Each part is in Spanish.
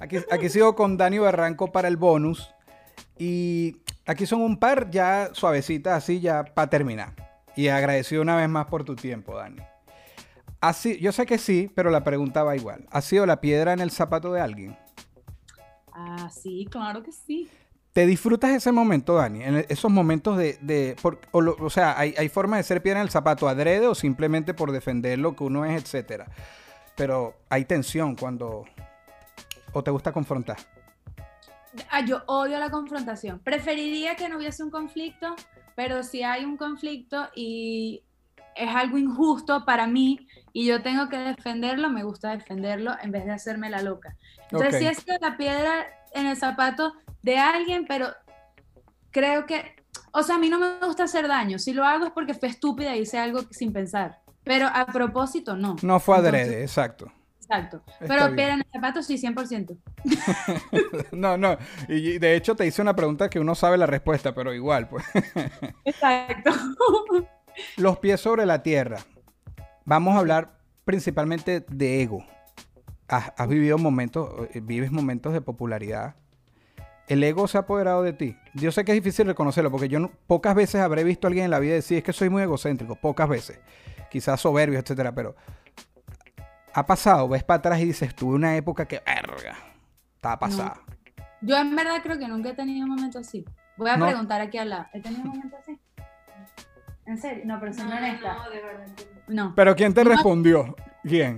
Aquí, aquí sigo con Dani Barranco para el bonus. Y aquí son un par ya suavecitas, así ya para terminar. Y agradecido una vez más por tu tiempo, Dani. Así, yo sé que sí, pero la pregunta va igual. ¿Ha sido la piedra en el zapato de alguien? Ah, sí, claro que sí. ¿Te disfrutas ese momento, Dani? En esos momentos de... o, sea, ¿hay, ¿hay forma de ser piedra en el zapato adrede o simplemente por defender lo que uno es, etcétera? Pero hay tensión cuando... ¿O te gusta confrontar? Ah, yo odio la confrontación. Preferiría que no hubiese un conflicto, pero si hay un conflicto y es algo injusto para mí y yo tengo que defenderlo, me gusta defenderlo en vez de hacerme la loca. Entonces, si es que la piedra en el zapato de alguien, pero creo que, o sea, a mí no me gusta hacer daño. Si lo hago es porque fue estúpida y hice algo sin pensar. Pero a propósito, no. No fue adrede, exacto. Exacto. Pero piedra en el zapato, sí, 100%. no, no. Y de hecho te hice una pregunta que uno sabe la respuesta, pero igual, pues. Exacto. Los pies sobre la tierra. Vamos a hablar principalmente de ego. Has, vivido momentos, eh, vives momentos de popularidad. El ego se ha apoderado de ti. Yo sé que es difícil reconocerlo porque yo pocas veces habré visto a alguien en la vida decir es que soy muy egocéntrico, pocas veces. Quizás soberbio, etcétera, pero ha pasado, ves para atrás y dices, tuve una época que, verga, estaba pasada. Yo en verdad creo que nunca he tenido un momento así. Voy a preguntar aquí al lado. ¿He tenido un momento así? ¿En serio? No, pero soy no, honesta. No, de verdad. No. ¿Pero quién te respondió? ¿Quién?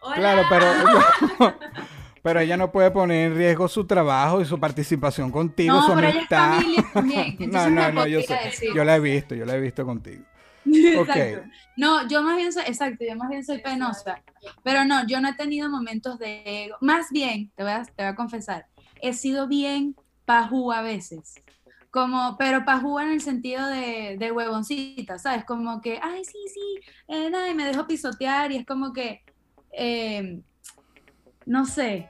Hola. Claro, pero... pero ella no puede poner en riesgo su trabajo y su participación contigo, no, su pero amistad. Ella es también. no, no, no, yo sé. Yo la he visto, yo la he visto contigo. Exacto. No, yo más bien soy, exacto, yo más bien soy penosa. Pero no, yo no he tenido momentos de ego. Más bien, te voy a, te voy a confesar, he sido bien pajú a veces como, pero pajú en el sentido de, de huevoncita, ¿sabes? Como que, ay, sí, sí, eh, nada, y me dejo pisotear y es como que, eh, no sé,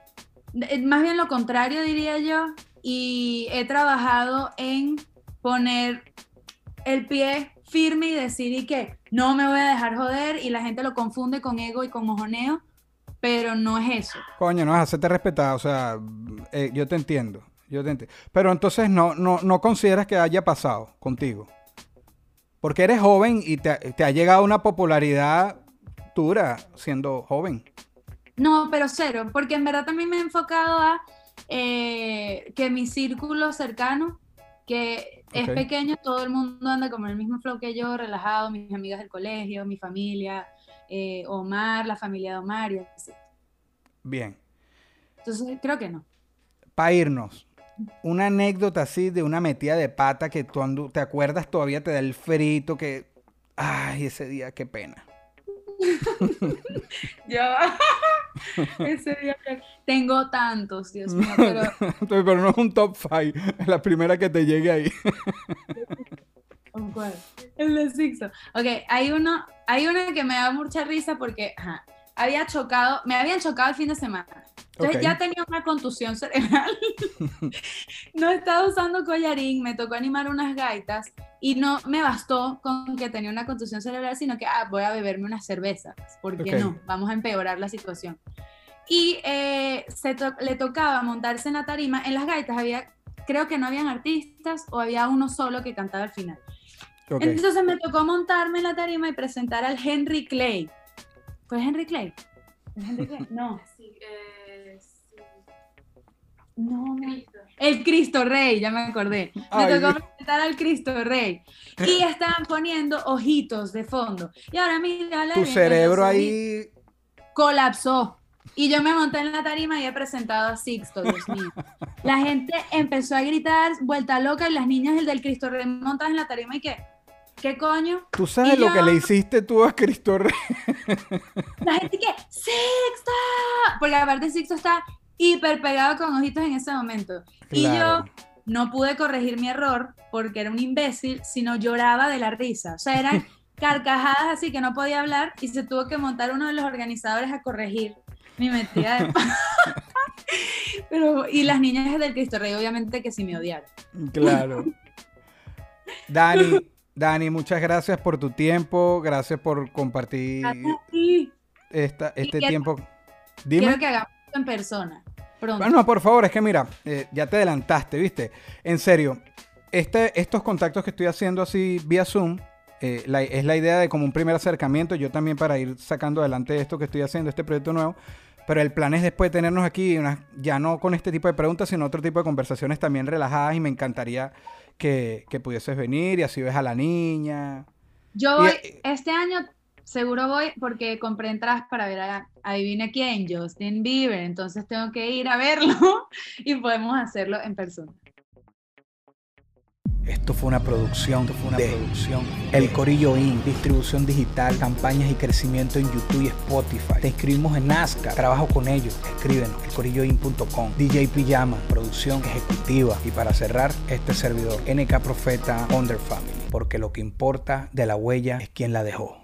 eh, más bien lo contrario diría yo, y he trabajado en poner el pie firme y decir y que no me voy a dejar joder y la gente lo confunde con ego y con mojoneo, pero no es eso. Coño, no es hacerte respetar, o sea, yo te entiendo. Yo Pero entonces no, no, no consideras que haya pasado contigo. Porque eres joven y te, ha llegado una popularidad dura siendo joven. No, pero cero, porque en verdad también me he enfocado a eh, que mi círculo cercano, que es pequeño, todo el mundo anda como en el mismo flow que yo, relajado, mis amigas del colegio, mi familia, eh, Omar, la familia de Omar y así. Bien. Entonces, creo que no. Para irnos, una anécdota así de una metida de pata que tú te acuerdas todavía te da el frito que ay ese día qué pena yo ese día que tengo tantos Dios mío pero pero no es un top five es la primera que te llegue ahí ¿Cuál? El de Sixto. Ok, hay uno, hay uno que me da mucha risa porque había chocado, me habían chocado el fin de semana. Entonces ya tenía una contusión cerebral. no estaba usando collarín, me tocó animar unas gaitas y no me bastó con que tenía una contusión cerebral, sino que ah, voy a beberme unas cervezas. ¿Por qué no? Vamos a empeorar la situación. Y eh, se le tocaba montarse en la tarima. En las gaitas había, creo que no habían artistas o había uno solo que cantaba al final. Entonces me tocó montarme en la tarima y presentar al Henry Clay. ¿Fue Henry Clay? Henry Clay? No. Sí, eh, no, El Cristo Rey, ya me acordé. Me tocó presentar al Cristo Rey. Y estaban poniendo ojitos de fondo. Y ahora mira, tu cerebro ahí colapsó. Y yo me monté en la tarima y he presentado a Sixto, Dios mío. La gente empezó a gritar, vuelta loca, y las niñas del, del Cristo Rey montadas en la tarima y qué. ¿Qué coño? ¿Tú sabes lo que le hiciste tú a Cristo Rey? La gente que, Sixto. Porque aparte Sixto está hiper pegado con ojitos en ese momento. Y yo no pude corregir mi error porque era un imbécil, sino lloraba de la risa. O sea, eran carcajadas así que no podía hablar y se tuvo que montar uno de los organizadores a corregir mi metida de Pero, y las niñas del Cristo Rey, obviamente que sí me odiaron. Claro. Dani, Dani, muchas gracias por tu tiempo, gracias por compartir esta, este tiempo. Dime. Quiero que hagamos en persona. Pronto. Bueno, por favor, es que mira, eh, ya te adelantaste, ¿viste? En serio, este, estos contactos que estoy haciendo así vía Zoom, eh, es la idea de como un primer acercamiento, yo también para ir sacando adelante esto que estoy haciendo, este proyecto nuevo, pero el plan es después de tenernos aquí, ya no con este tipo de preguntas, sino otro tipo de conversaciones también relajadas y me encantaría que, que pudieses venir y así ves a la niña. Yo voy, este año seguro voy porque compré entradas para ver a, adivina quién, Justin Bieber, entonces tengo que ir a verlo y podemos hacerlo en persona. Esto fue una producción, esto fue una producción. El Corillo In, distribución digital, campañas y crecimiento en YouTube y Spotify. Te inscribimos en Nazca, trabajo con ellos. Escríbenos, elcorilloin.com. DJ Pijama, producción ejecutiva. Y para cerrar, este servidor, NK Profeta Under Family. Porque lo que importa de la huella es quién la dejó.